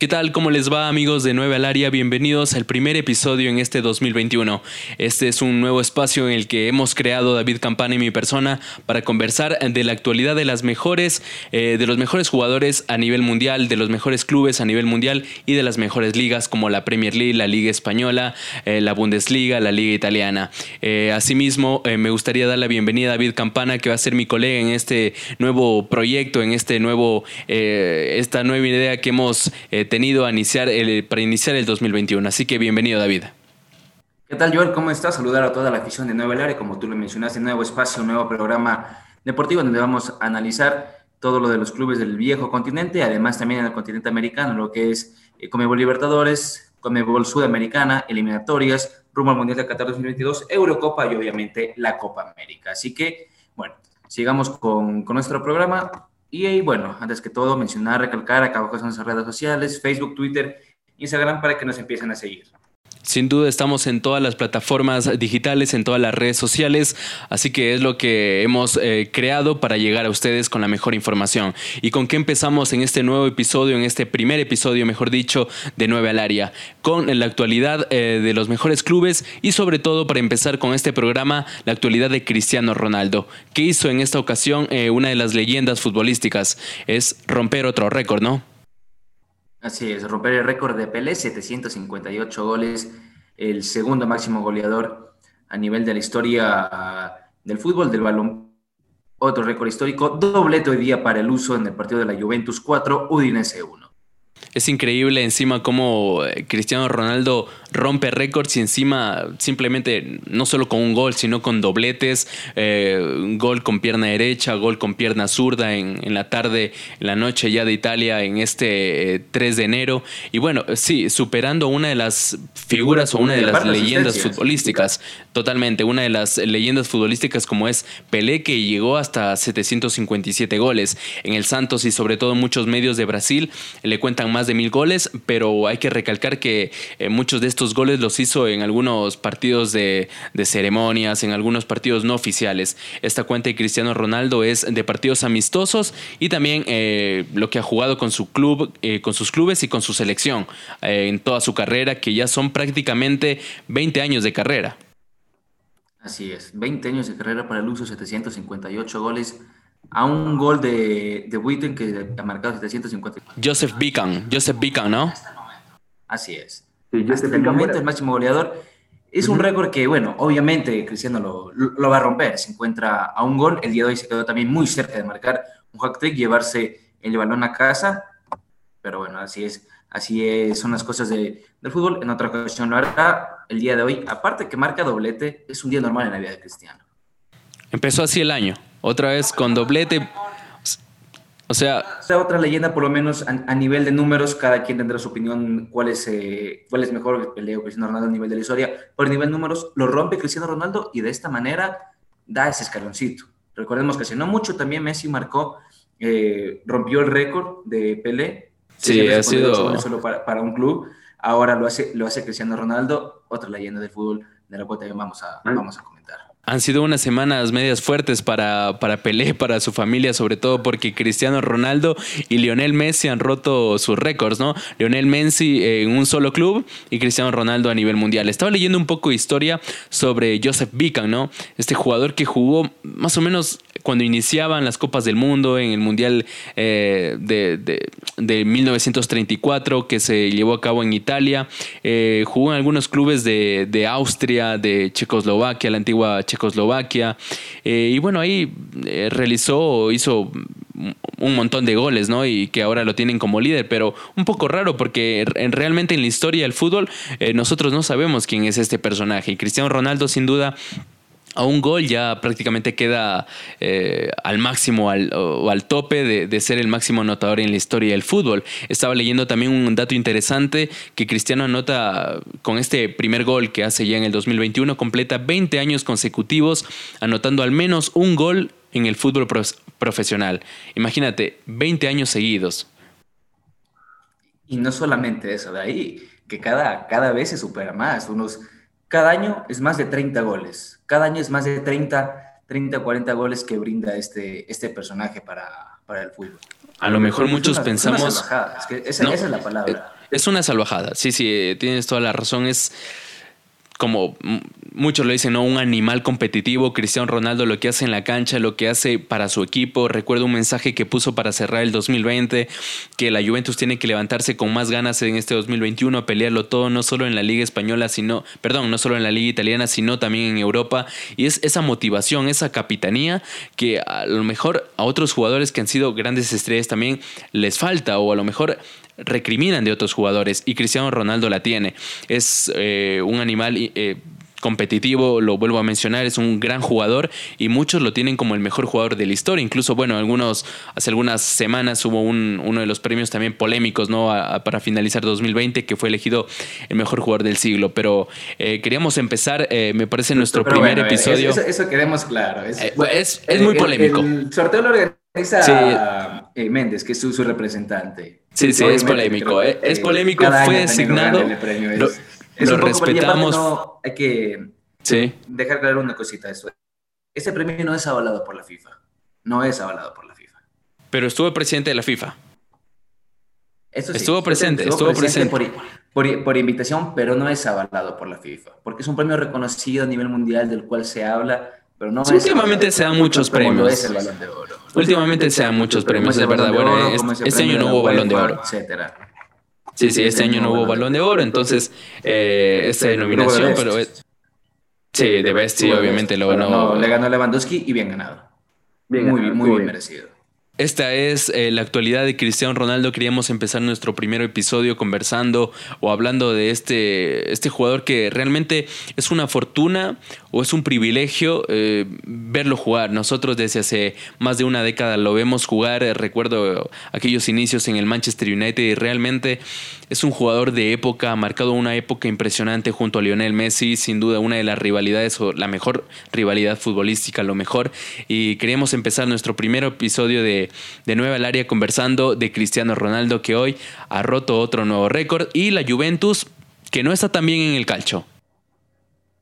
¿Qué tal? ¿Cómo les va amigos de Nueva al Área? Bienvenidos al primer episodio en este 2021. Este es un nuevo espacio en el que hemos creado David Campana y mi persona para conversar de la actualidad de las mejores, eh, de los mejores jugadores a nivel mundial, de los mejores clubes a nivel mundial y de las mejores ligas como la Premier League, la Liga Española, eh, la Bundesliga, la Liga Italiana. Eh, asimismo, me gustaría dar la bienvenida a David Campana, que va a ser mi colega en este nuevo proyecto, en este nuevo, esta nueva idea que hemos tenido a iniciar el, para iniciar el 2021. Así que bienvenido, David. ¿Qué tal, Joel? ¿Cómo estás? Saludar a toda la afición de Nueva Área, como tú lo mencionaste, nuevo espacio, nuevo programa deportivo donde vamos a analizar todo lo de los clubes del viejo continente, además también en el continente americano, lo que es eh, Comebol Libertadores, Comebol Sudamericana, eliminatorias, rumbo al Mundial de Qatar 2022, Eurocopa y obviamente la Copa América. Así que, bueno, sigamos con, con nuestro programa. Y bueno, antes que todo, mencionar, recalcar, acá abajo son nuestras redes sociales, Facebook, Twitter, Instagram, para que nos empiecen a seguir. Sin duda estamos en todas las plataformas digitales, en todas las redes sociales, así que es lo que hemos eh, creado para llegar a ustedes con la mejor información. ¿Y con qué empezamos en este nuevo episodio, en este primer episodio, mejor dicho, de Nueve al Área? Con la actualidad eh, de los mejores clubes y sobre todo para empezar con este programa, la actualidad de Cristiano Ronaldo. ¿Qué hizo en esta ocasión eh, una de las leyendas futbolísticas? Es romper otro récord, ¿no? Así es, romper el récord de Pelé, 758 goles, el segundo máximo goleador a nivel de la historia del fútbol, del balón. Otro récord histórico, doblete hoy día para el uso en el partido de la Juventus 4, Udinese 1. Es increíble encima cómo eh, Cristiano Ronaldo rompe récords y encima simplemente no solo con un gol, sino con dobletes, eh, gol con pierna derecha, gol con pierna zurda en, la tarde, en la noche ya de Italia en este 3 eh, de enero. Y bueno, sí, superando una de las figuras o una de las leyendas futbolísticas, totalmente, una de las leyendas futbolísticas como es Pelé, que llegó hasta 757 goles. En el Santos y sobre todo muchos medios de Brasil le cuentan más más de mil goles, pero hay que recalcar que eh, muchos de estos goles los hizo en algunos partidos de, ceremonias, en algunos partidos no oficiales. Esta cuenta de Cristiano Ronaldo es de partidos amistosos y también eh, lo que ha jugado con su club, eh, con sus clubes y con su selección en toda su carrera, que ya son prácticamente 20 años de carrera. Así es, 20 años de carrera para el uso, 758 goles a un gol de, de Witten que ha marcado 750. Joseph Bican, Joseph Bican, ¿no? Así es. Sí, Hasta el momento el máximo goleador. Es un récord que, bueno, obviamente Cristiano lo, lo, va a romper. Se encuentra a un gol. El día de hoy se quedó también muy cerca de marcar un hack-trick, llevarse el balón a casa. Pero bueno, así es. Así es, son las cosas de, del fútbol. En otra ocasión lo hará. El día de hoy, aparte que marca doblete, es un día normal en la vida de Cristiano. Empezó así el año. Otra vez con doblete. O sea. Otra leyenda, por lo menos a, nivel de números, cada quien tendrá su opinión cuál es, eh, cuál es mejor el Leo Cristiano Ronaldo a nivel de la historia. Por nivel de números, lo rompe Cristiano Ronaldo y de esta manera da ese escaloncito. Recordemos que hace no mucho también Messi marcó, eh, rompió el récord de Pelé. Sí, ha sido. Solo para, un club. Ahora lo hace, lo hace Cristiano Ronaldo, otra leyenda del fútbol de la cual también vamos a, vamos a comentar. Han sido unas semanas medias fuertes para, para Pelé, para su familia, sobre todo porque Cristiano Ronaldo y Lionel Messi han roto sus récords, ¿no? Lionel Messi en un solo club y Cristiano Ronaldo a nivel mundial. Estaba leyendo un poco de historia sobre Joseph Bican, ¿no? Este jugador que jugó más o menos cuando iniciaban las Copas del Mundo en el Mundial eh, de, 1934 que se llevó a cabo en Italia. Eh, jugó en algunos clubes de, Austria, de Checoslovaquia, la antigua Checoslovaquia. Eh, y bueno, ahí realizó, hizo un montón de goles, ¿no? Y que ahora lo tienen como líder, pero un poco raro porque realmente en la historia del fútbol nosotros no sabemos quién es este personaje. Y Cristiano Ronaldo sin duda a un gol ya prácticamente queda eh, al máximo al, o al tope de, ser el máximo anotador en la historia del fútbol. Estaba leyendo también un dato interesante que Cristiano anota con este primer gol que hace ya en el 2021, completa 20 años consecutivos anotando al menos un gol en el fútbol profesional. Imagínate, 20 años seguidos. Y no solamente eso, de ahí que cada, cada vez se supera más, unos cada año es más de 30 goles, cada año es más de 30 30, 40 goles que brinda este, este personaje para, para el fútbol. A lo mejor muchos pensamos... Es una es que esa, esa es la palabra. Es una salvajada, sí, sí, tienes toda la razón. Es como muchos lo dicen, ¿no? Un animal competitivo. Cristiano Ronaldo lo que hace en la cancha, lo que hace para su equipo. Recuerdo un mensaje que puso para cerrar el 2020, que la Juventus tiene que levantarse con más ganas en este 2021 a pelearlo todo, no solo en la Liga Española, sino, perdón, no solo en la Liga Italiana, sino también en Europa. Y es esa motivación, esa capitanía que a lo mejor a otros jugadores que han sido grandes estrellas también les falta, o a lo mejor recriminan de otros jugadores y Cristiano Ronaldo la tiene. Es eh, un animal eh, competitivo, lo vuelvo a mencionar, es un gran jugador y muchos lo tienen como el mejor jugador de la historia. Incluso, bueno, algunos, hace algunas semanas hubo un, uno de los premios también polémicos, ¿no? para finalizar 2020, que fue elegido el mejor jugador del siglo. Pero eh, queríamos empezar, me parece, nuestro primer episodio. Eso, queremos claro. Es, es, muy polémico. El, sorteo lo organiza Méndez, que es su representante. Sí, sí, es polémico. Eh. Es polémico, fue designado. Lo, respetamos. hay que dejar claro una cosita. Esto. Ese premio no es avalado por la FIFA. No es avalado por la FIFA. Pero estuvo presidente de la FIFA. estuvo presente, estuvo, presente. Por, invitación, pero no es avalado por la FIFA. Porque es un premio reconocido a nivel mundial del cual se habla, pero no Últimamente se dan muchos premios. Es el balón de oro. Últimamente se dan muchos premios, es verdad. Bueno, este, año no hubo balón de oro. Etcétera. Sí, sí, este año no hubo balón de oro, entonces eh, esta denominación, pero sí, de Best, sí, obviamente lo ganó. le ganó Lewandowski y bien ganado. muy, muy bien merecido. Esta es eh, la actualidad de Cristiano Ronaldo. Queríamos empezar nuestro primer episodio conversando o hablando de este, este jugador que realmente es una fortuna o es un privilegio eh, verlo jugar. Nosotros desde hace más de una década lo vemos jugar. recuerdo aquellos inicios en el Manchester United y realmente es un jugador de época, ha marcado una época impresionante junto a Lionel Messi, sin duda una de las rivalidades o la mejor rivalidad futbolística, lo mejor. Y queríamos empezar nuestro primer episodio de de, nuevo al área conversando de Cristiano Ronaldo que hoy ha roto otro nuevo récord y la Juventus que no está tan bien en el calcho.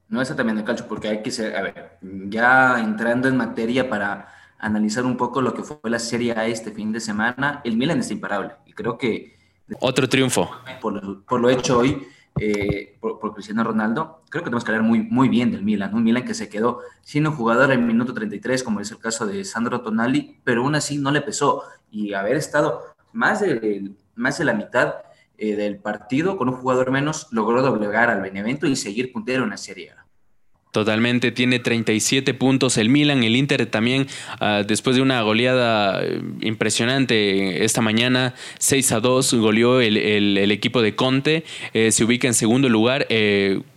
No bien en el calcho porque hay que ser, a ver, ya entrando en materia para analizar un poco lo que fue la Serie A este fin de semana, el Milan está imparable y creo que... Otro triunfo. Por, por lo hecho hoy, eh, por, Cristiano Ronaldo, creo que tenemos que hablar muy, muy bien del Milan, un Milan que se quedó siendo jugador en el minuto 33, como es el caso de Sandro Tonali, pero aún así no le pesó y haber estado más de, más de la mitad eh, del partido con un jugador menos logró doblegar al Benevento y seguir puntero en la Serie A. Totalmente, tiene 37 puntos el Milan, el Inter también, ah, después de una goleada eh, impresionante esta mañana, 6 a 2, goleó el, equipo de Conte, eh, se ubica en segundo lugar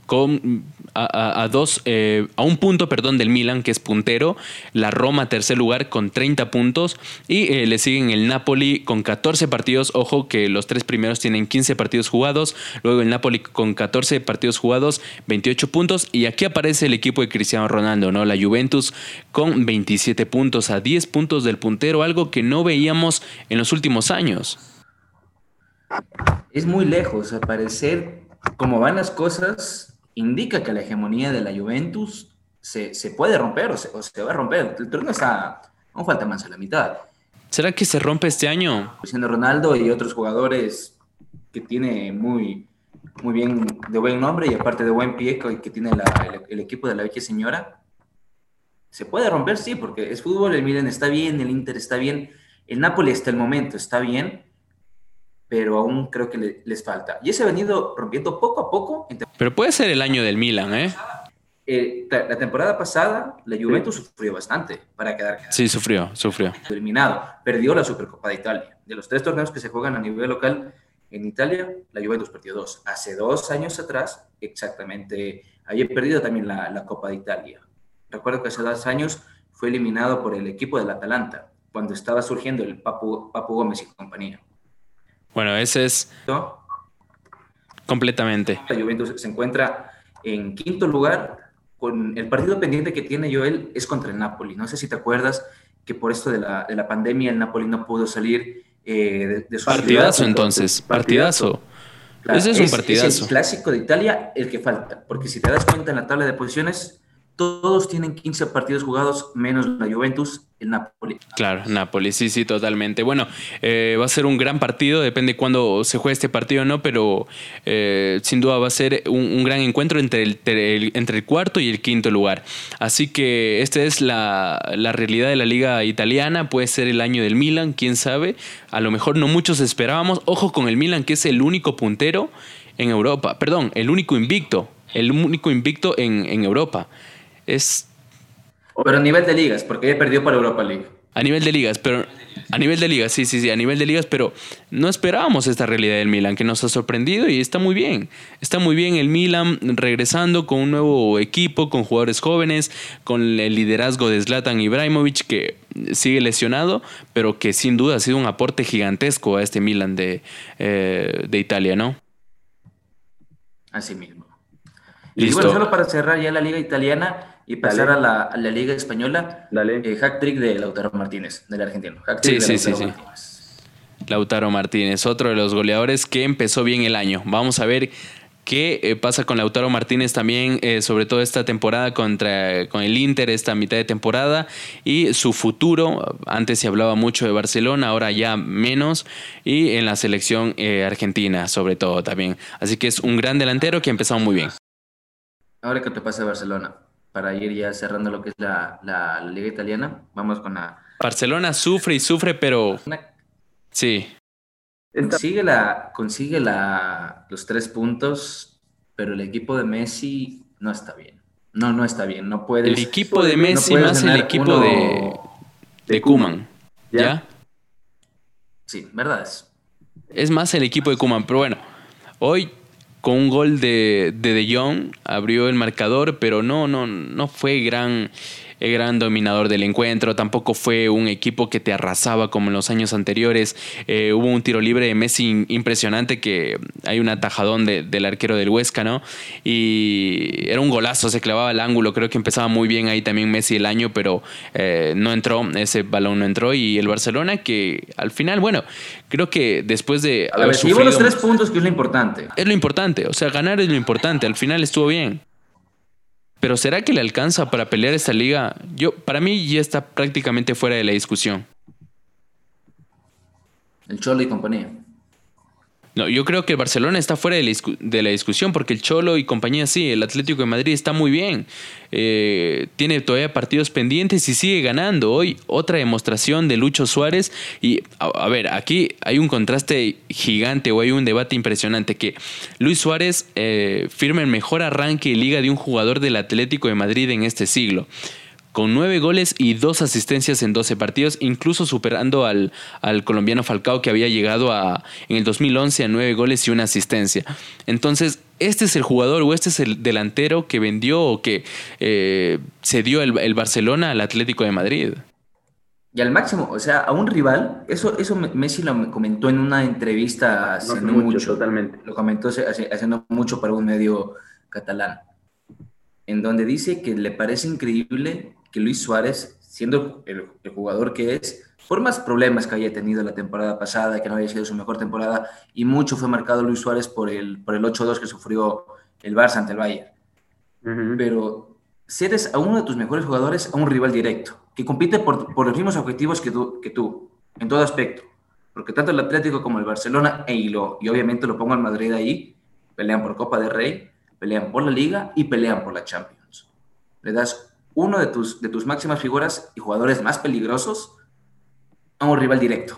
con a, dos, eh, a un punto, perdón, del Milan, que es puntero, la Roma tercer lugar con 30 puntos. Y eh, le siguen el Napoli con 14 partidos, ojo que los tres primeros tienen 15 partidos jugados, luego el Napoli con 14 partidos jugados, 28 puntos. Y aquí aparece el equipo de Cristiano Ronaldo, ¿no? La Juventus con 27 puntos, a 10 puntos del puntero, algo que no veíamos en los últimos años. Es muy lejos, al parecer, como van las cosas, indica que la hegemonía de la Juventus se, puede romper o se, va a romper. El torneo está, no falta más a la mitad. ¿Será que se rompe este año? Siendo Ronaldo y otros jugadores que tiene muy, muy bien, de buen nombre y aparte de buen pie que tiene el, equipo de la vieja señora, se puede romper, sí, porque es fútbol, el Milan está bien, el Inter está bien, el Napoli hasta el momento está bien, pero aún creo que les falta. Y se ha venido rompiendo poco a poco. Pero puede ser el año del Milan, ¿eh? eh la, temporada pasada, la Juventus sufrió bastante para quedar. Sí, sufrió, sufrió. Eliminado. Perdió la Supercopa de Italia. De los tres torneos que se juegan a nivel local en Italia, la Juventus perdió dos. Hace dos años atrás, exactamente, había perdido también la, la Copa de Italia. Recuerdo que hace dos años fue eliminado por el equipo del Atalanta, cuando estaba surgiendo el Papu, Papu Gómez y compañía. Bueno, ese es completamente. La Juventus se encuentra en quinto lugar con el partido pendiente que tiene Joel es contra el Napoli. No sé si te acuerdas que por esto de la, de la pandemia el Napoli no pudo salir eh, de, su Partidazo entonces, partidazo. Ese es, un partidazo. Es el clásico de Italia el que falta, porque si te das cuenta en la tabla de posiciones, todos tienen 15 partidos jugados, menos la Juventus, el Napoli. Claro, Napoli, sí, sí, totalmente. Bueno, eh, va a ser un gran partido, depende cuándo se juegue este partido o no, pero eh, sin duda va a ser un, gran encuentro entre el, entre el cuarto y el quinto lugar. Así que esta es la, la, realidad de la liga italiana, puede ser el año del Milan, quién sabe. A lo mejor no muchos esperábamos. Ojo con el Milan, que es el único puntero en Europa, perdón, el único invicto, el único invicto en, en Europa. Es pero a nivel de ligas, porque ya perdió para Europa League. A nivel de ligas, pero a nivel de ligas, sí, sí, sí, a nivel de ligas, pero no esperábamos esta realidad del Milan, que nos ha sorprendido y está muy bien. Está muy bien el Milan regresando con un nuevo equipo, con jugadores jóvenes, con el liderazgo de Zlatan Ibrahimovic, que sigue lesionado, pero que sin duda ha sido un aporte gigantesco a este Milan de, eh, de Italia, ¿no? Así mismo. Y bueno, solo para cerrar ya la liga italiana, y pasar a la, Liga Española. Dale. Eh, hack trick de Lautaro Martínez, del argentino. sí, sí, sí, sí. Lautaro Martínez, otro de los goleadores que empezó bien el año. Vamos a ver qué eh, pasa con Lautaro Martínez también, eh, sobre todo esta temporada contra, con el Inter, esta mitad de temporada, y su futuro. Antes se hablaba mucho de Barcelona, ahora ya menos, y en la selección argentina, sobre todo también. Así que es un gran delantero que ha empezado muy bien. Ahora que te pasa Barcelona, para ir ya cerrando lo que es la, la, liga italiana. Vamos con la... Barcelona sufre y sufre, pero... Sí. Consigue, la, consigue la, los tres puntos, pero el equipo de Messi no está bien. No, no está bien. No puede. El equipo de Messi más el equipo de, de Kuman. ¿Ya? Sí, verdad es. Es más el equipo de Kuman, pero bueno. Hoy con un gol de, de De Jong abrió el marcador, pero no, no, no fue gran el gran dominador del encuentro, tampoco fue un equipo que te arrasaba como en los años anteriores. Eh, hubo un tiro libre de Messi impresionante que hay un atajadón del arquero del Huesca, ¿no? Y era un golazo, se clavaba al ángulo, creo que empezaba muy bien ahí también Messi el año, pero eh, no entró, ese balón no entró y el Barcelona que al final, bueno, creo que después de... Haber sufrido, los tres puntos que es lo importante. Es lo importante, o sea, ganar es lo importante, al final estuvo bien. Pero ¿será que le alcanza para pelear esta liga? Yo, para mí ya está prácticamente fuera de la discusión. El Cholo y compañía. No, yo creo que el Barcelona está fuera de la, discusión porque el Cholo y compañía sí, el Atlético de Madrid está muy bien. Eh, tiene todavía partidos pendientes y sigue ganando. Hoy otra demostración de Lucho Suárez. Y a, ver, aquí hay un contraste gigante o hay un debate impresionante que Luis Suárez eh, firma el mejor arranque y liga de un jugador del Atlético de Madrid en este siglo con nueve goles y dos asistencias en 12 partidos, incluso superando al, al, colombiano Falcao que había llegado a, en el 2011 a nueve goles y una asistencia. Entonces, este es el jugador o este es el delantero que vendió o que eh, se dio el, Barcelona al Atlético de Madrid. Y al máximo, o sea, a un rival, eso, eso Messi lo comentó en una entrevista hace mucho, totalmente. Lo comentó haciendo mucho para un medio catalán, en donde dice que le parece increíble que Luis Suárez, siendo el, jugador que es, por más problemas que haya tenido la temporada pasada, que no haya sido su mejor temporada, y mucho fue marcado Luis Suárez por el, por el 8-2 que sufrió el Barça ante el Bayern. Pero cedes a uno de tus mejores jugadores a un rival directo, que compite por, por los mismos objetivos que tú, que tú, en todo aspecto. Porque tanto el Atlético como el Barcelona, e y, lo, y obviamente lo pongo al Madrid ahí, pelean por Copa de Rey, pelean por la Liga y pelean por la Champions. Le das uno de tus, de tus máximas figuras y jugadores más peligrosos a un rival directo.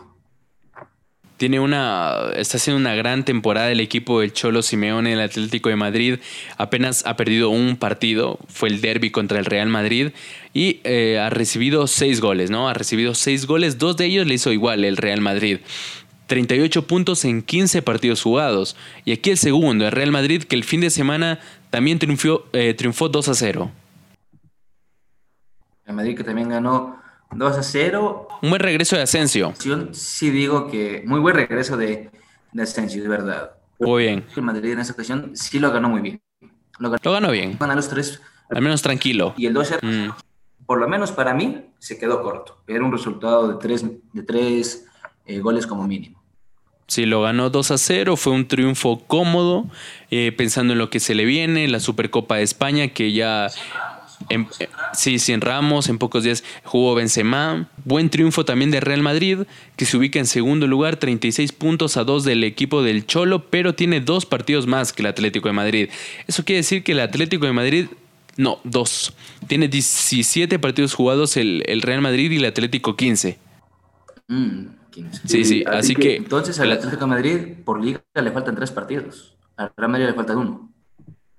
Tiene una, está haciendo una gran temporada el equipo del Cholo Simeone, el Atlético de Madrid. Apenas ha perdido un partido, fue el derby contra el Real Madrid y eh, ha recibido seis goles, ¿no? Ha recibido seis goles, dos de ellos le hizo igual el Real Madrid. 38 puntos en 15 partidos jugados. Y aquí el segundo, el Real Madrid, que el fin de semana también triunfó, eh, triunfó 2 a 0. Madrid que también ganó 2 a 0. Un buen regreso de Asensio. Sí digo que muy buen regreso de, de Asensio, de verdad. Muy bien. El Madrid en esa ocasión sí lo ganó muy bien. Lo ganó, bien. Ganó los tres. Al menos tranquilo. Y el 2 mm. por lo menos para mí, se quedó corto. Era un resultado de tres, de tres eh, goles como mínimo. Sí, lo ganó 2 a 0, fue un triunfo cómodo, eh, pensando en lo que se le viene, la Supercopa de España, que ya En, eh, sí, sin Ramos, en pocos días jugó Benzema. Buen triunfo también de Real Madrid, que se ubica en segundo lugar, 36 puntos a 2 del equipo del Cholo, pero tiene dos partidos más que el Atlético de Madrid. Eso quiere decir que el Atlético de Madrid no, dos. Tiene 17 partidos jugados el, Real Madrid y el Atlético 15. Mm, sí, sí, así, que, Entonces al Atlético de Madrid por liga le faltan tres partidos. Al Real Madrid le faltan uno.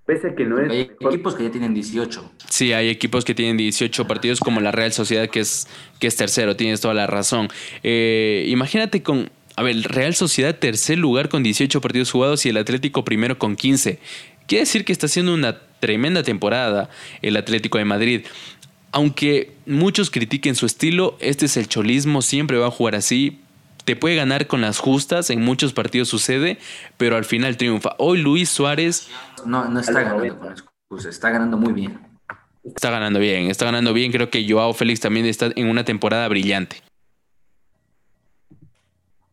Pese a que no es. Hay equipos que ya tienen 18. Sí, hay equipos que tienen 18 partidos, como la Real Sociedad, que es, que es tercero, tienes toda la razón. Eh, imagínate con. A ver, Real Sociedad tercer lugar con 18 partidos jugados y el Atlético primero con 15. Quiere decir que está haciendo una tremenda temporada el Atlético de Madrid. Aunque muchos critiquen su estilo, este es el cholismo, siempre va a jugar así. Te puede ganar con las justas, en muchos partidos sucede, pero al final triunfa. Hoy Luis Suárez... No, no está ganando con excusas, está ganando muy bien. Está ganando bien, está ganando bien. Creo que Joao Félix también está en una temporada brillante.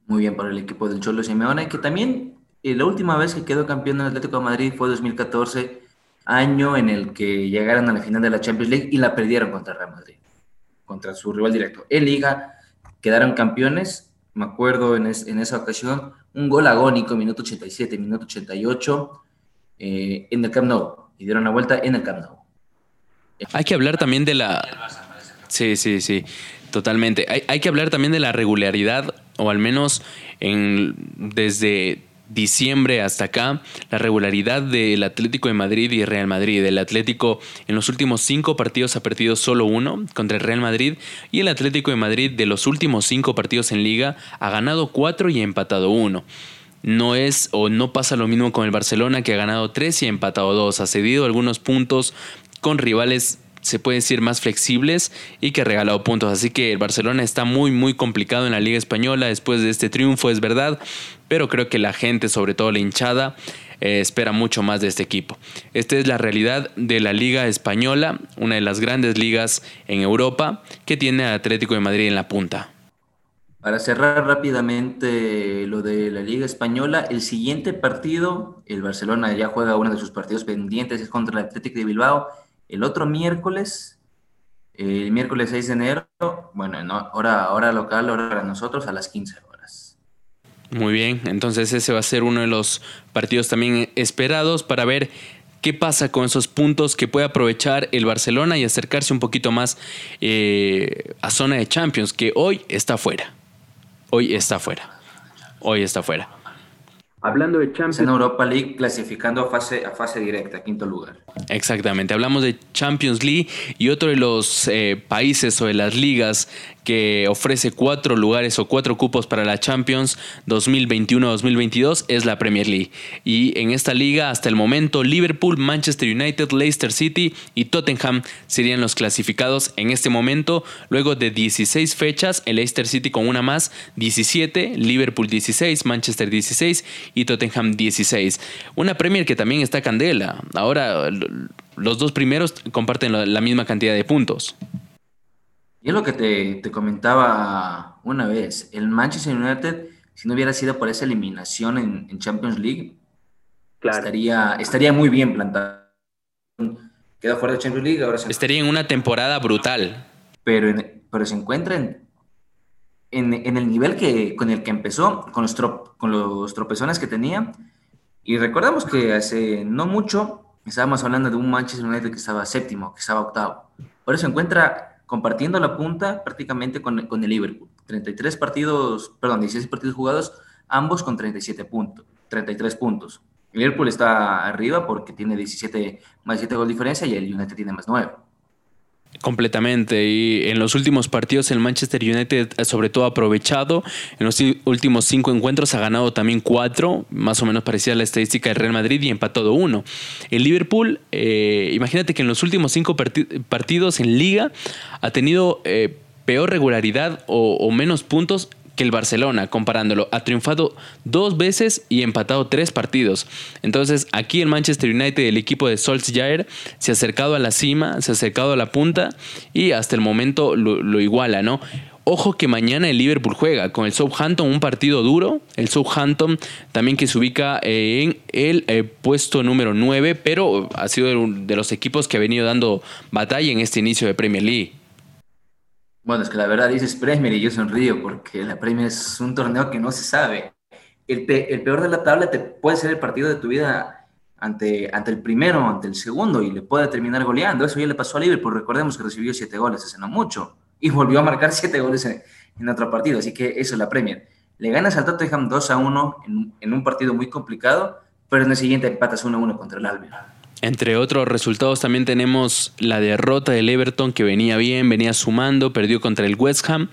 Muy bien por el equipo del Cholo Simeone, que también eh, la última vez que quedó campeón del Atlético de Madrid fue 2014 año en el que llegaron a la final de la Champions League y la perdieron contra Real Madrid, contra su rival directo. En Liga quedaron campeones, me acuerdo en, esa ocasión, un gol agónico, minuto 87, minuto 88, eh, en el Camp Nou, y dieron la vuelta en el Camp Nou. Hay que hablar también de la... Sí, sí, sí, totalmente. Hay, hay que hablar también de la regularidad, o al menos en, desde diciembre hasta acá, la regularidad del Atlético de Madrid y Real Madrid. El Atlético en los últimos cinco partidos ha perdido solo uno contra el Real Madrid y el Atlético de Madrid de los últimos cinco partidos en liga ha ganado cuatro y ha empatado uno. No es o no pasa lo mismo con el Barcelona que ha ganado tres y ha empatado dos. Ha cedido algunos puntos con rivales se puede decir más flexibles y que ha regalado puntos. Así que el Barcelona está muy muy complicado en la Liga Española después de este triunfo, es verdad, pero creo que la gente, sobre todo la hinchada, eh, espera mucho más de este equipo. Esta es la realidad de la Liga Española, una de las grandes ligas en Europa que tiene al Atlético de Madrid en la punta. Para cerrar rápidamente lo de la Liga Española, el siguiente partido, el Barcelona ya juega uno de sus partidos pendientes, es contra el Atlético de Bilbao el otro miércoles, el miércoles 6 de enero, bueno, no, hora, hora local, hora para nosotros, a las 15 horas. Muy bien, entonces ese va a ser uno de los partidos también esperados para ver qué pasa con esos puntos que puede aprovechar el Barcelona y acercarse un poquito más eh, a zona de Champions, que hoy está fuera. Hoy está fuera. Hoy está fuera. Hablando de Champions. En Europa League clasificando a fase, a fase directa, quinto lugar. Exactamente. Hablamos de Champions League y otro de los eh, países o de las ligas que ofrece cuatro lugares o cuatro cupos para la Champions 2021-2022 es la Premier League. Y en esta liga, hasta el momento, Liverpool, Manchester United, Leicester City y Tottenham serían los clasificados en este momento. Luego de 16 fechas, el Leicester City con una más, 17, Liverpool 16, Manchester 16 y Tottenham 16. Una Premier que también está candela. Ahora los dos primeros comparten la misma cantidad de puntos. Y es lo que te, comentaba una vez, el Manchester United, si no hubiera sido por esa eliminación en, Champions League, estaría, estaría muy bien plantado. Quedó fuera de Champions League, ahora Estaría en una temporada brutal. Pero, pero se encuentra en, en, el nivel que, con el que empezó, con los, con los tropezones que tenía. Y recordamos que hace no mucho estábamos hablando de un Manchester United que estaba séptimo, que estaba octavo. Por eso se encuentra compartiendo la punta prácticamente con, con, el Liverpool. 33 partidos, perdón, 16 partidos jugados, ambos con 37 puntos, 33 puntos. El Liverpool está arriba porque tiene 17 más 7 gol diferencia y el United tiene más 9. Completamente. Y en los últimos partidos el Manchester United sobre todo ha aprovechado. En los últimos cinco encuentros ha ganado también cuatro, más o menos parecida a la estadística del Real Madrid y empatado uno. El Liverpool, eh, imagínate que en los últimos cinco partidos en liga ha tenido eh, peor regularidad o menos puntos que el Barcelona, comparándolo. Ha triunfado dos veces y empatado tres partidos. Entonces, aquí el Manchester United, el equipo de Solskjaer, se ha acercado a la cima, se ha acercado a la punta y hasta el momento lo, iguala, ¿no? ojo que mañana el Liverpool juega con el Southampton, un partido duro. El Southampton también que se ubica en el eh, puesto número 9, pero ha sido de los equipos que ha venido dando batalla en este inicio de Premier League. Bueno, es que la verdad dices Premier y yo sonrío porque la Premier es un torneo que no se sabe. El, peor de la tabla te puede ser el partido de tu vida ante, ante el primero, ante el segundo y le puede terminar goleando. Eso ya le pasó a Liverpool. Recordemos que recibió siete goles hace no mucho y volvió a marcar siete goles en, otro partido. Así que eso es la Premier. Le ganas al Tottenham 2 a 1 en, en un partido muy complicado, pero en el siguiente empatas 1 a 1 contra el Albion. Entre otros resultados también tenemos la derrota del Everton que venía bien, venía sumando, perdió contra el West Ham.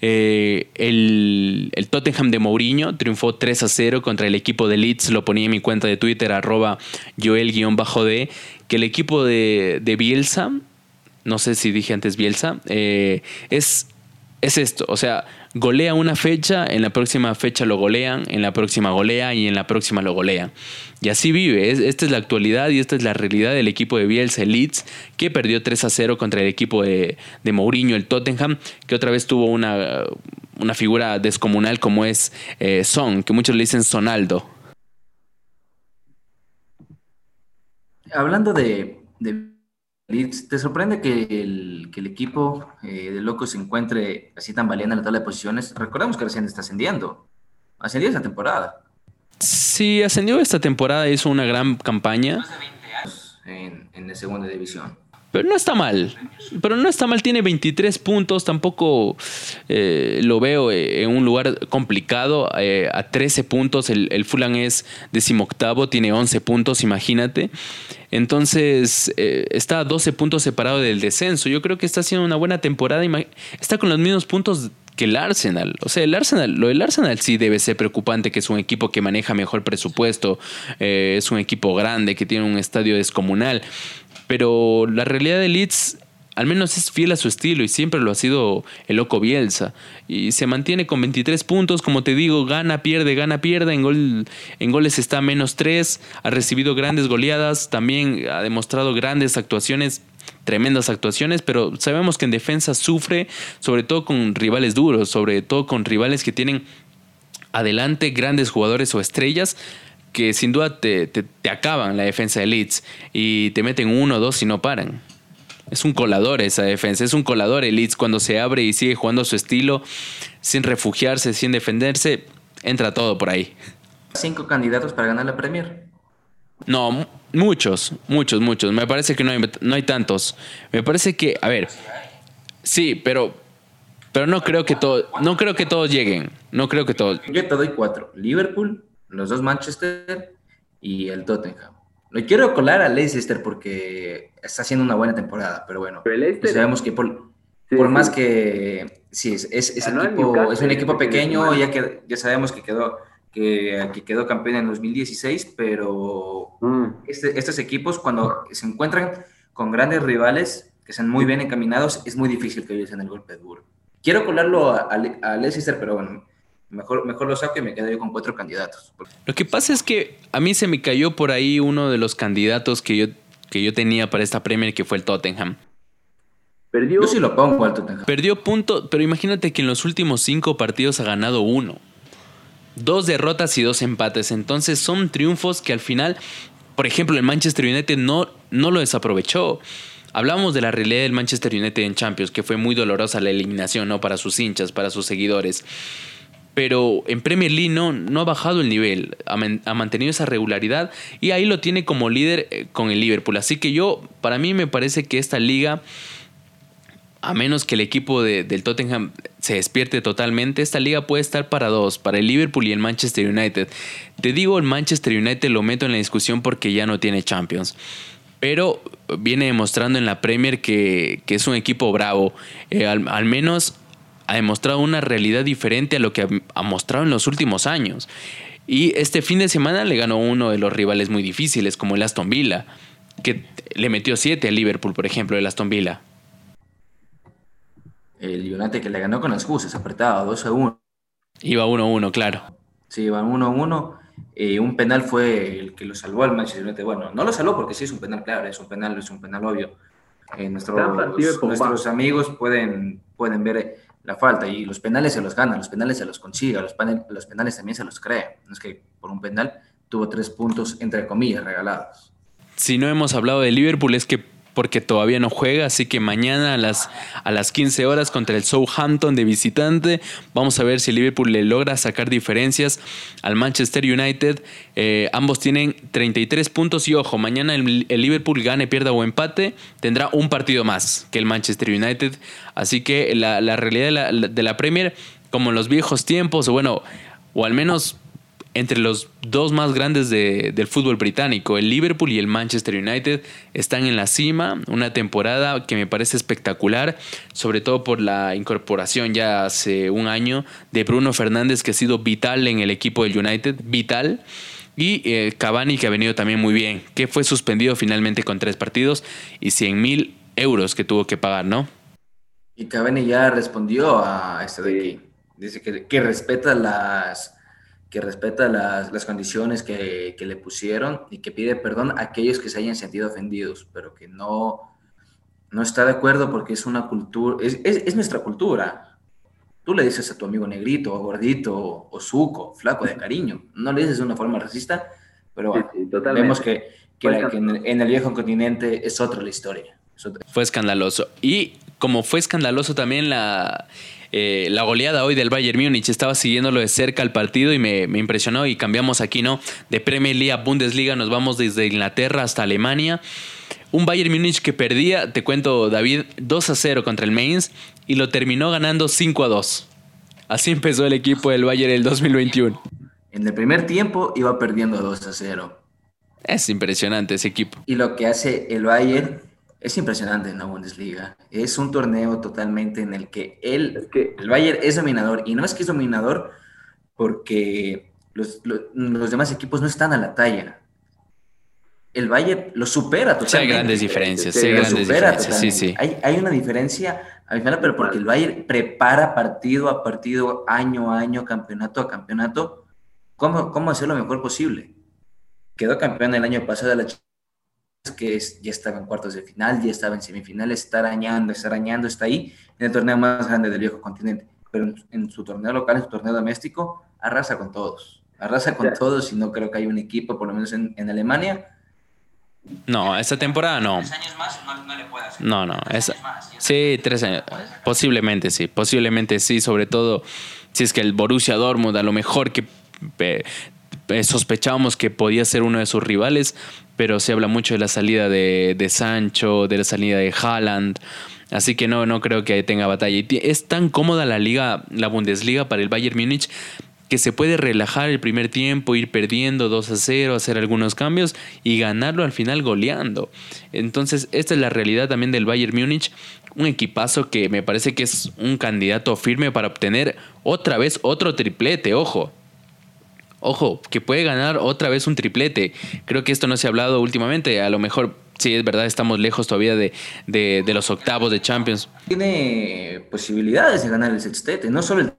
Eh, el, Tottenham de Mourinho triunfó 3 a 0 contra el equipo de Leeds, lo ponía en mi cuenta de Twitter arroba joel-d, que el equipo de, de, Bielsa, no sé si dije antes Bielsa, eh, es, es esto, o sea, golea una fecha, en la próxima fecha lo golean, en la próxima golea y en la próxima lo golean. Y así vive. Esta es la actualidad y esta es la realidad del equipo de Bielsa Leeds, que perdió 3 a 0 contra el equipo de, de Mourinho, el Tottenham, que otra vez tuvo una, una figura descomunal como es eh, Son, que muchos le dicen Sonaldo. Hablando de Leeds, ¿te sorprende que el, que el equipo eh, de Locos se encuentre así tan valiente en la tabla de posiciones? Recordemos que recién está ascendiendo. Ascendió esa temporada. Sí, ascendió esta temporada, hizo una gran campaña. En, en la segunda división. Pero no está mal. Pero no está mal, tiene 23 puntos. Tampoco eh, lo veo eh, en un lugar complicado. Eh, a 13 puntos, el, el Fulham es decimoctavo, tiene 11 puntos, imagínate. Entonces está a 12 puntos separado del descenso. Yo creo que está haciendo una buena temporada. Está con los mismos puntos que el Arsenal. O sea, el Arsenal, lo del Arsenal sí debe ser preocupante, que es un equipo que maneja mejor presupuesto, es un equipo grande, que tiene un estadio descomunal. Pero la realidad de Leeds al menos es fiel a su estilo y siempre lo ha sido el loco Bielsa. Y se mantiene con 23 puntos, como te digo, gana, pierde, gana, pierde. En, gol, en goles está menos 3, ha recibido grandes goleadas, también ha demostrado grandes actuaciones, tremendas actuaciones, pero sabemos que en defensa sufre, sobre todo con rivales duros, sobre todo con rivales que tienen adelante grandes jugadores o estrellas que sin duda te, acaban la defensa de Leeds y te meten uno o dos y no paran. Es un colador esa defensa, es un colador el Leeds cuando se abre y sigue jugando a su estilo, sin refugiarse, sin defenderse, entra todo por ahí. ¿Cinco candidatos para ganar la Premier? No, muchos, muchos, muchos. Me parece que no hay, no hay tantos. Me parece que, a ver, sí, pero, pero no creo que todo, no creo que todos lleguen. No creo que todos. Yo te doy cuatro: Liverpool, los dos Manchester y el Tottenham. No quiero colar a Leicester porque está haciendo una buena temporada, pero bueno, sabemos que por, por más que sí, es, es, es, equipo, es un equipo pequeño, ya, que, ya sabemos que quedó, que, que quedó campeón en 2016, pero mm. este, estos equipos cuando se encuentran con grandes rivales que sean muy bien encaminados, es muy difícil que ellos en el golpe duro. Quiero colarlo a, a Leicester, pero bueno, Mejor, mejor lo saco y me quedo yo con cuatro candidatos. Lo que pasa es que a mí se me cayó por ahí uno de los candidatos que yo, que yo tenía para esta Premier, que fue el Tottenham. Perdió. Yo sí lo pongo al Tottenham. Perdió punto, pero imagínate que en los últimos cinco partidos ha ganado uno. Dos derrotas y dos empates. Entonces son triunfos que al final, por ejemplo, el Manchester United no, no lo desaprovechó. Hablamos de la realidad del Manchester United en Champions, que fue muy dolorosa la eliminación, ¿no? Para sus hinchas, para sus seguidores pero en Premier League no, ha bajado el nivel, ha, mantenido esa regularidad y ahí lo tiene como líder eh, con el Liverpool. Así que yo, para mí me parece que esta liga, a menos que el equipo del Tottenham se despierte totalmente, esta liga puede estar para dos, para el Liverpool y el Manchester United. Te digo, el Manchester United lo meto en la discusión porque ya no tiene Champions pero viene demostrando en la Premier que, es un equipo bravo. Eh, al, menos ha demostrado una realidad diferente a lo que ha mostrado en los últimos años. Y este fin de semana le ganó uno de los rivales muy difíciles, como el Aston Villa, que le metió 7 al Liverpool, por ejemplo, el Aston Villa. El United que le ganó con las justas, apretado, 2 a 1. Iba 1 a 1, claro. Sí, iba 1 a 1. Eh, un penal fue el que lo salvó al Manchester United. Bueno, no lo salvó porque sí es un penal, claro, es un penal, es un penal obvio. Eh, nuestros, nuestros amigos pueden, pueden ver la falta y los penales se los gana, los penales se los consigue, los, los penales también se los cree. No es que por un penal tuvo tres puntos, entre comillas, regalados. Si no hemos hablado de Liverpool es que porque todavía no juega, así que mañana a las, a las 15 horas contra el Southampton de visitante, vamos a ver si Liverpool le logra sacar diferencias al Manchester United. Eh, ambos tienen 33 puntos y ojo, mañana el, Liverpool gane, pierda o empate, tendrá un partido más que el Manchester United, así que la, realidad de la, de la Premier, como en los viejos tiempos, o bueno, o al menos entre los dos más grandes del fútbol británico, el Liverpool y el Manchester United, están en la cima. Una temporada que me parece espectacular, sobre todo por la incorporación ya hace un año de Bruno Fernández, que ha sido vital en el equipo del United, vital. Y eh, Cavani, que ha venido también muy bien, que fue suspendido finalmente con tres partidos y 100 mil euros que tuvo que pagar, ¿no? Y Cavani ya respondió a este de aquí. Dice que, que respeta las que respeta las, las condiciones que, que, le pusieron y que pide perdón a aquellos que se hayan sentido ofendidos, pero que no, no está de acuerdo porque es una cultura, es, es, es nuestra cultura. Tú le dices a tu amigo negrito, o gordito, o, suco, flaco de cariño. No le dices de una forma racista, pero vemos que, que, en, el, viejo continente es otra la historia. Fue escandaloso. Y como fue escandaloso también la eh, la goleada hoy del Bayern Múnich. Estaba siguiéndolo de cerca el partido y me, impresionó y cambiamos aquí, ¿no? De Premier League a Bundesliga nos vamos desde Inglaterra hasta Alemania. Un Bayern Múnich que perdía, te cuento David, 2 a 0 contra el Mainz y lo terminó ganando 5 a 2. Así empezó el equipo del Bayern el 2021. En el primer tiempo iba perdiendo 2 a 0. Es impresionante ese equipo. Y lo que hace el Bayern es impresionante en la Bundesliga. Es un torneo totalmente en el que él, que el Bayern es dominador. Y no es que es dominador porque los, demás equipos no están a la talla. El Bayern lo supera totalmente. Sí, hay grandes diferencias. Sí, grandes diferencias. Sí, sí. Hay, hay, una diferencia al final, pero porque el Bayern prepara partido a partido, año a año, campeonato a campeonato, cómo, cómo hacer lo mejor posible. Quedó campeón el año pasado de la que ya estaba en cuartos de final, ya estaba en semifinales, está arañando, está arañando, está ahí en el torneo más grande del viejo continente. Pero en, su torneo local, en su torneo doméstico, arrasa con todos. Arrasa con todos y no creo que haya un equipo, por lo menos en, Alemania. No, esta temporada no. ¿Tres años más no, le puede hacer? No, no. sí, tres años. Posiblemente sí, posiblemente sí, sobre todo si es que el Borussia Dortmund a lo mejor que sospechábamos que podía ser uno de sus rivales, pero se habla mucho de la salida de, Sancho, de la salida de Haaland. Así que no, no creo que tenga batalla. es tan cómoda la liga, la Bundesliga para el Bayern Múnich que se puede relajar el primer tiempo, ir perdiendo 2 a 0, hacer algunos cambios y ganarlo al final goleando. Entonces, esta es la realidad también del Bayern Múnich, un equipazo que me parece que es un candidato firme para obtener otra vez otro triplete, ojo. Ojo, que puede ganar otra vez un triplete. Creo que esto no se ha hablado últimamente. A lo mejor, sí, es verdad, estamos lejos todavía de, de, los octavos de Champions. Tiene posibilidades de ganar el sextete, no solo el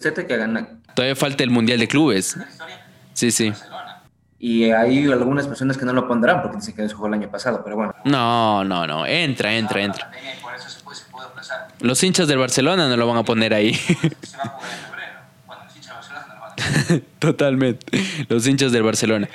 sextete que gana. Todavía falta el Mundial de Clubes. Sí, sí. Y hay algunas personas que no lo pondrán porque dicen que no se jugó el año pasado, pero bueno. No, no, no. Entra, entra, entra. Los hinchas del Barcelona no lo van a poner ahí. Se va a jugar Totalmente. Los hinchas del Barcelona.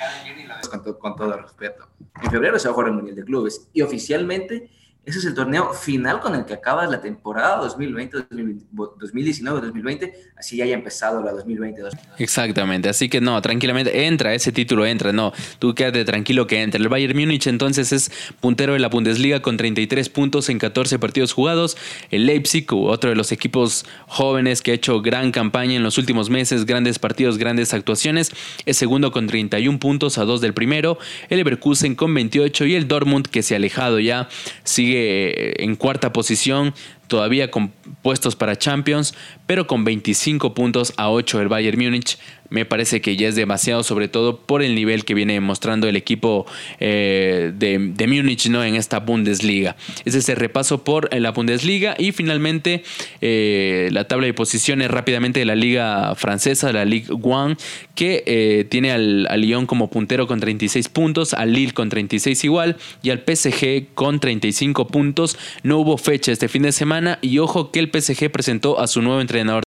Con, todo respeto. En febrero se va a jugar el Mundial de Clubes y oficialmente ese es el torneo final con el que acaba la temporada 2020-2019-2020, así ya haya empezado la 2020 Exactamente, así que no, tranquilamente, entra, ese título entra, no, tú quédate tranquilo que entra. El Bayern Múnich entonces es puntero de la Bundesliga con 33 puntos en 14 partidos jugados. El Leipzig, otro de los equipos jóvenes que ha hecho gran campaña en los últimos meses, grandes partidos, grandes actuaciones, es segundo con 31 puntos a dos del primero. El Leverkusen con 28 y el Dortmund que se ha alejado ya sigue en cuarta posición, todavía con puestos para Champions, pero con 25 puntos a 8 el Bayern Múnich me parece que ya es demasiado, sobre todo por el nivel que viene mostrando el equipo eh, de, de Múnich ¿no? en esta Bundesliga. Ese es el repaso por la Bundesliga y finalmente eh, la tabla de posiciones rápidamente de la liga francesa, la Ligue 1, que eh, tiene al, al, Lyon como puntero con 36 puntos, al Lille con 36 igual y al PSG con 35 puntos. No hubo fecha este fin de semana y ojo que el PSG presentó a su nuevo entrenador.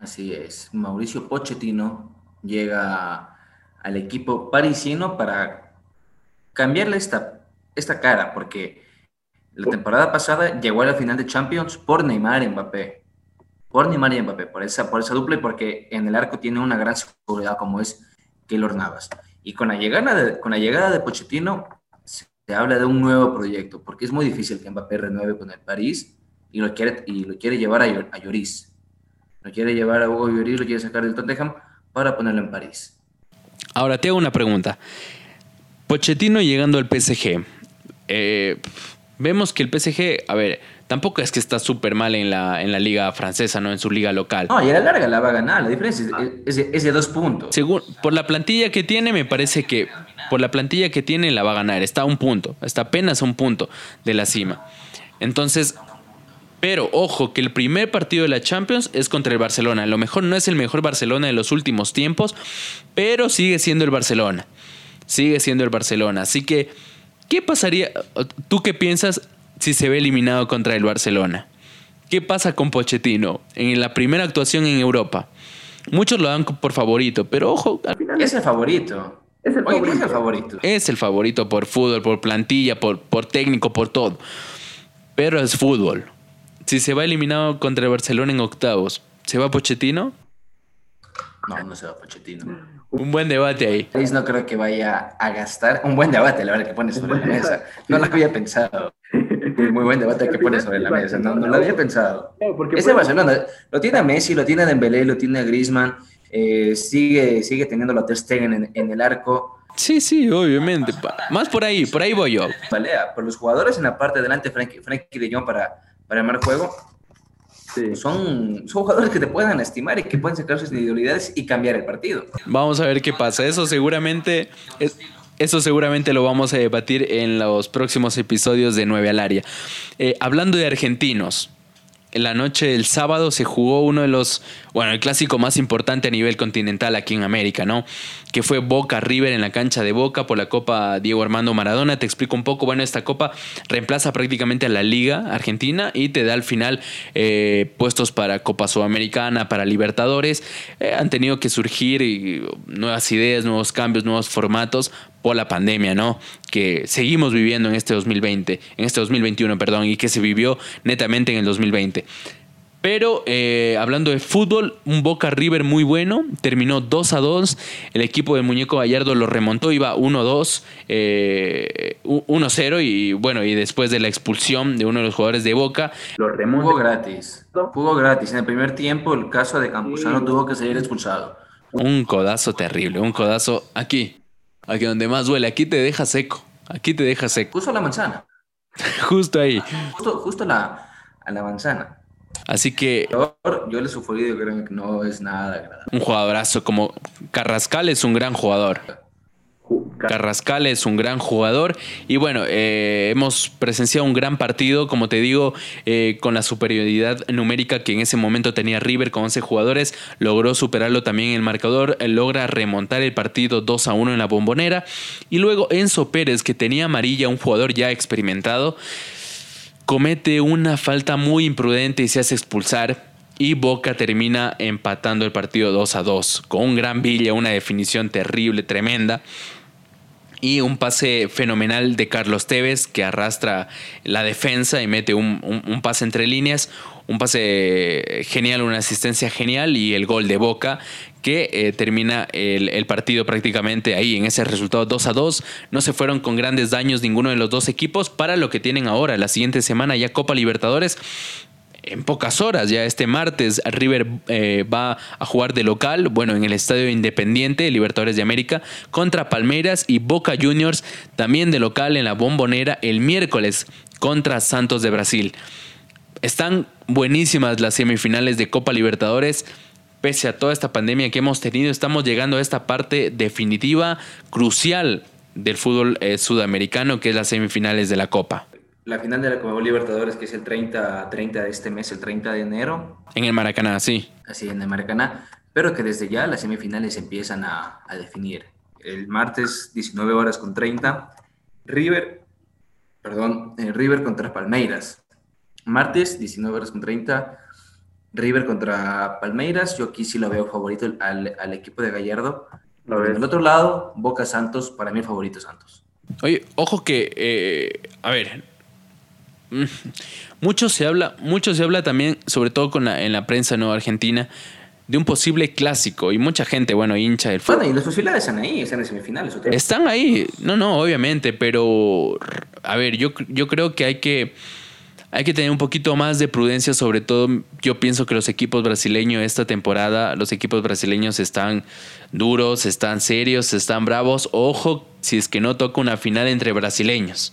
Así es, Mauricio Pochettino llega al equipo parisino para cambiarle esta, esta cara, porque la temporada pasada llegó a la final de Champions por Neymar y Mbappé. Por Neymar y Mbappé, por esa, por esa dupla y porque en el arco tiene una gran seguridad como es Keylor Navas. Y con la llegada de, con la llegada de Pochettino se habla de un nuevo proyecto, porque es muy difícil que Mbappé renueve con el París y lo quiere, y lo quiere llevar a, a Lloris. Lo quiere llevar a Hugo Lloris, lo quiere sacar del Tottenham para ponerlo en París. Ahora te hago una pregunta. Pochettino llegando al PSG. Eh, vemos que el PSG, a ver, tampoco es que está súper mal en la, en la liga francesa, ¿no? En su liga local. No, y a la larga la va a ganar. La diferencia es, es de, es de dos puntos. Según, por la plantilla que tiene, me parece que por la plantilla que tiene la va a ganar. Está a un punto, está apenas a un punto de la cima. Entonces, pero ojo que el primer partido de la Champions es contra el Barcelona. A lo mejor no es el mejor Barcelona de los últimos tiempos, pero sigue siendo el Barcelona. Sigue siendo el Barcelona. Así que, ¿qué pasaría? ¿Tú qué piensas si se ve eliminado contra el Barcelona? ¿Qué pasa con Pochettino en la primera actuación en Europa? Muchos lo dan por favorito, pero ojo, al final Es el favorito. Es el Oye, favorito. es el favorito. es el favorito por fútbol, por plantilla, por, por técnico, por todo. Pero es fútbol. Si se va eliminado contra el Barcelona en octavos, ¿se va Pochettino? No, no se va Pochettino. Un buen debate ahí. No creo que vaya a gastar. Un buen debate, la verdad, que pone sobre la mesa. No lo había pensado. Muy, buen debate que pone sobre la mesa. No, no lo había pensado. Ese Barcelona lo tiene a Messi, lo tiene a Dembélé, lo tiene a Griezmann. eh, sigue, sigue teniendo a Ter Stegen en, en el arco. Sí, sí, obviamente. Más por ahí, por ahí voy yo. Balea. Por los jugadores en la parte de delante, Frankie, Frankie de Jong para, para armar juego, Sí. son, son jugadores que te puedan estimar y que pueden sacar sus individualidades y cambiar el partido. Vamos a ver qué pasa. Eso seguramente, es- eso seguramente lo vamos a debatir en los próximos episodios de 9 al área. Eh, hablando de argentinos, en la noche del sábado se jugó uno de los, bueno, el clásico más importante a nivel continental aquí en América, ¿no? Que fue Boca River en la cancha de Boca por la Copa Diego Armando Maradona. Te explico un poco. Bueno, esta copa reemplaza prácticamente a la Liga Argentina y te da al final eh, puestos para Copa Sudamericana, para Libertadores. Eh, han tenido que surgir y, nuevas ideas, nuevos cambios, nuevos formatos por la pandemia, ¿no? Que seguimos viviendo en este 2020, en este 2021, perdón, y que se vivió netamente en el 2020. Pero eh, hablando de fútbol, un Boca River muy bueno, terminó 2 a 2, el equipo del Muñeco Gallardo lo remontó, iba 1-2, eh, 1-0 y bueno, y después de la expulsión de uno de los jugadores de Boca, Lo Jugó remonta. gratis. Jugó gratis. En el primer tiempo, el caso de Campuzano tuvo que salir expulsado. un codazo terrible, un codazo aquí, aquí donde más duele, aquí te deja seco, aquí te deja seco, Puso la manzana. justo ahí. Justo, justo la, a la manzana. Así que Yo, he sufrido creo que no es nada agradable. un jugadorazo como Carrascal es un gran jugador. Carrascal es un gran jugador y bueno, eh, hemos presenciado un gran partido, como te digo, eh, con la superioridad numérica que en ese momento tenía River con 11 jugadores, logró superarlo también el marcador, eh, logra remontar el partido 2 a 1 en la bombonera y luego Enzo Pérez, que tenía amarilla, un jugador ya experimentado, comete una falta muy imprudente y se hace expulsar. Y Boca termina empatando el partido 2 a 2 con un gran Villa, una definición terrible, tremenda. Y un pase fenomenal de Carlos Tevez que arrastra la defensa y mete un, un- pase entre líneas. Un pase genial, una asistencia genial y el gol de Boca que eh, termina el, el partido prácticamente ahí en ese resultado 2 a 2. No se fueron con grandes daños ninguno de los dos equipos para lo que tienen ahora. La siguiente semana ya Copa Libertadores en pocas horas, ya este martes, River eh, va a jugar de local, bueno, en el Estadio Independiente, Libertadores de América, contra Palmeiras y Boca Juniors, también de local en la Bombonera, el miércoles contra Santos de Brasil. Están buenísimas las semifinales de Copa Libertadores. Pese a toda esta pandemia que hemos tenido, estamos llegando a esta parte definitiva, crucial del fútbol eh, sudamericano, que es las semifinales de la Copa. La final de la Copa Libertadores, que es el 30, 30 de este mes, el 30 de enero, En el Maracaná, sí. así en el Maracaná, pero que desde ya las semifinales empiezan a, a definir. El martes, 19 horas con 30, River, perdón, eh, River contra Palmeiras. Martes, 19 horas con 30, River contra Palmeiras. Yo aquí sí lo veo favorito al, al equipo de Gallardo. Lo En ves. el otro lado, Boca Santos, para mí el favorito Santos. Oye, ojo que, eh, a ver, mucho se habla, mucho se habla también, sobre todo con la- en la prensa no argentina, de un posible clásico y mucha gente, bueno, hincha del fútbol. Bueno, y las posibilidades están ahí, están en semifinales. otra vez. Están ahí, no, no, obviamente, pero a ver, yo, yo creo que hay que hay que tener un poquito más de prudencia, sobre todo yo pienso que los equipos brasileños esta temporada, los equipos brasileños están duros, están serios, están bravos. Ojo, si es que no toca una final entre brasileños.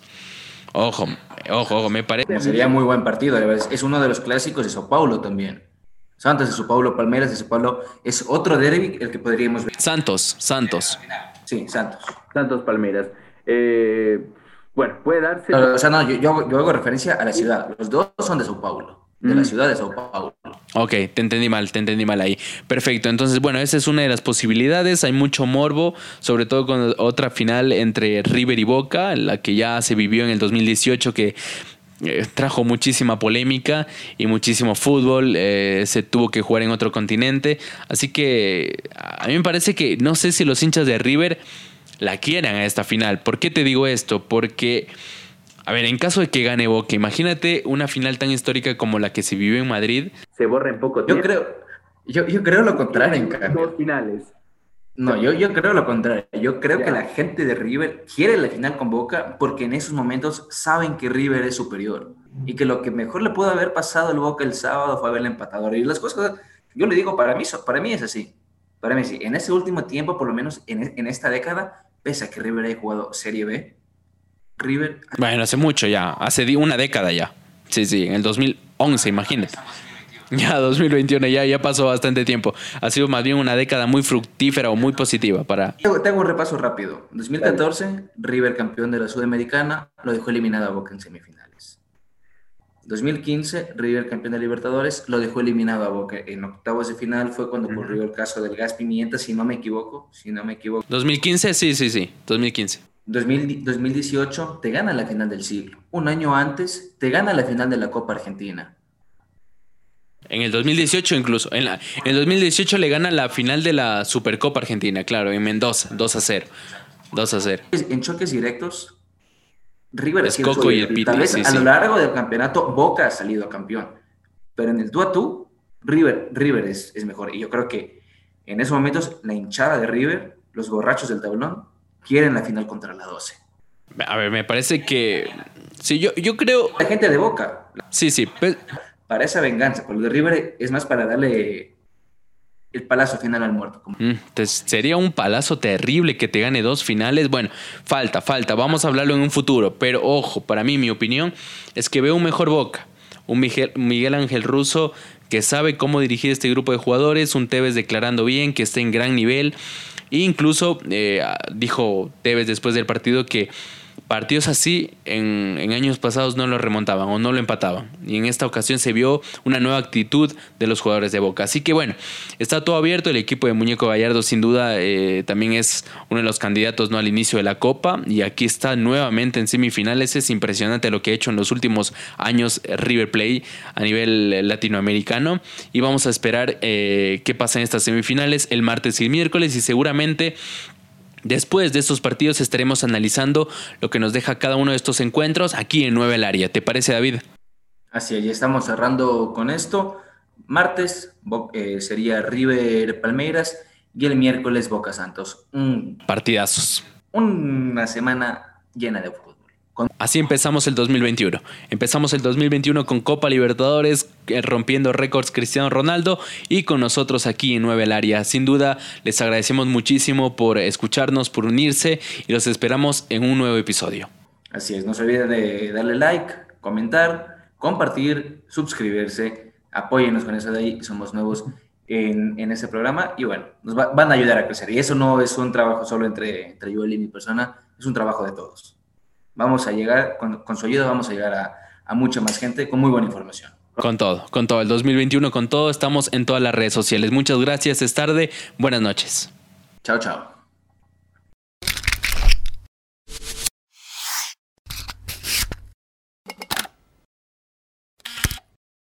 Ojo, ojo, ojo, me parece. Sería muy buen partido. Es uno de los clásicos de Sao Paulo también. Santos de Sao Paulo, Palmeiras de Sao Paulo. Es otro derby el que podríamos ver. Santos, Santos. Sí, Santos. Santos Palmeiras. Eh, bueno, puede darse. O sea, no, yo, yo, yo hago referencia a la ciudad. Los dos son de Sao Paulo. De la Mm. ciudad de Sao Paulo. Ok, te entendí mal, te entendí mal ahí. Perfecto, entonces bueno, esa es una de las posibilidades. Hay mucho morbo, sobre todo con otra final entre River y Boca, la que ya se vivió en el 2018, que eh, trajo muchísima polémica y muchísimo fútbol. eh, se tuvo que jugar en otro continente. Así que a mí me parece que no sé si los hinchas de River la quieran a esta final. ¿Por qué te digo esto? Porque... A ver, en caso de que gane Boca, imagínate una final tan histórica como la que se vivió en Madrid, Se borra en poco Yo tiempo. creo, yo, yo creo lo contrario, en cambio. Dos finales. No, yo, yo creo lo contrario. Yo creo Ya. que la gente de River quiere la final con Boca porque en esos momentos saben que River es superior y que lo que mejor le pudo haber pasado al Boca el sábado fue haberle empatado. Y las cosas, yo le digo, para mí, para mí es así. Para mí sí. En ese último tiempo, por lo menos en, en esta década, pese a que River haya jugado Serie B, River Bueno, hace mucho ya, hace una década ya. Sí, sí, en el 2011, imagínate. Ya 2021, ya, ya pasó bastante tiempo. Ha sido más bien una década muy fructífera o muy positiva para... Te hago, te hago un repaso rápido. 2014, River campeón de la Sudamericana, lo dejó eliminado a Boca en semifinales. 2015, River campeón de Libertadores, lo dejó eliminado a Boca. En octavos de final fue cuando ocurrió el caso del gas pimienta, si no me equivoco, si no me equivoco. 2015, sí, sí, sí, 2015. 2000 2018, te gana la final del siglo. Un año antes, te gana la final de la Copa Argentina. En el 2018 incluso. En, la- en el 2018 le gana la final de la Supercopa Argentina, claro, en Mendoza, 2 a 0. 2 a 0. En choques directos, River Es Coco y el Tal vez sí, a sí. lo largo del campeonato Boca ha salido campeón. Pero en el tú a tú, River, River es, es mejor. Y yo creo que en esos momentos la hinchada de River, los borrachos del tablón, quieren la final contra la 12. A ver, me parece que... Sí, yo, yo creo... La gente de Boca, Sí, sí. pe- para esa venganza, porque el de River es más para darle el palazo final al muerto. como- Mm, te- sería un palazo terrible que te gane dos finales. Bueno, falta, falta. Vamos a hablarlo en un futuro. Pero ojo, para mí, mi opinión es que veo un mejor Boca. Un Miguel, Miguel Ángel Russo que sabe cómo dirigir este grupo de jugadores. Un Tevez declarando bien, que está en gran nivel. E incluso eh, dijo Tevez después del partido que partidos así en, en años pasados no lo remontaban o no lo empataban. Y en esta ocasión se vio una nueva actitud de los jugadores de Boca. Así que bueno, está todo abierto. El equipo de Muñeco Gallardo sin duda eh, también es uno de los candidatos ¿no? al inicio de la Copa. Y aquí está nuevamente en semifinales. Es impresionante lo que ha hecho en los últimos años River Play a nivel eh, latinoamericano. Y vamos a esperar eh, qué pasa en estas semifinales el martes y el miércoles. Y seguramente Después de estos partidos estaremos analizando lo que nos deja cada uno de estos encuentros aquí en Nueva El Área. ¿Te parece, David? Así es, ya estamos cerrando con esto. Martes eh, sería River Palmeiras y el miércoles Boca Santos. Un- Partidazos. una semana llena de fútbol. Así empezamos el 2021. Empezamos el 2021 con Copa Libertadores, eh, rompiendo récords Cristiano Ronaldo y con nosotros aquí en Nueva El Área. Sin duda, les agradecemos muchísimo por escucharnos, por unirse y los esperamos en un nuevo episodio. Así es, no se olviden de darle like, comentar, compartir, suscribirse, apóyennos con eso de ahí, somos nuevos en, en este programa y bueno, nos va- van a ayudar a crecer. Y eso no es un trabajo solo entre, entre Joel y mi persona, es un trabajo de todos. Vamos a llegar, con, con su ayuda vamos a llegar a, a mucha más gente con muy buena información. Con todo, con todo. El 2021 con todo. Estamos en todas las redes sociales. Muchas gracias. Es tarde. Buenas noches. Chao, chao.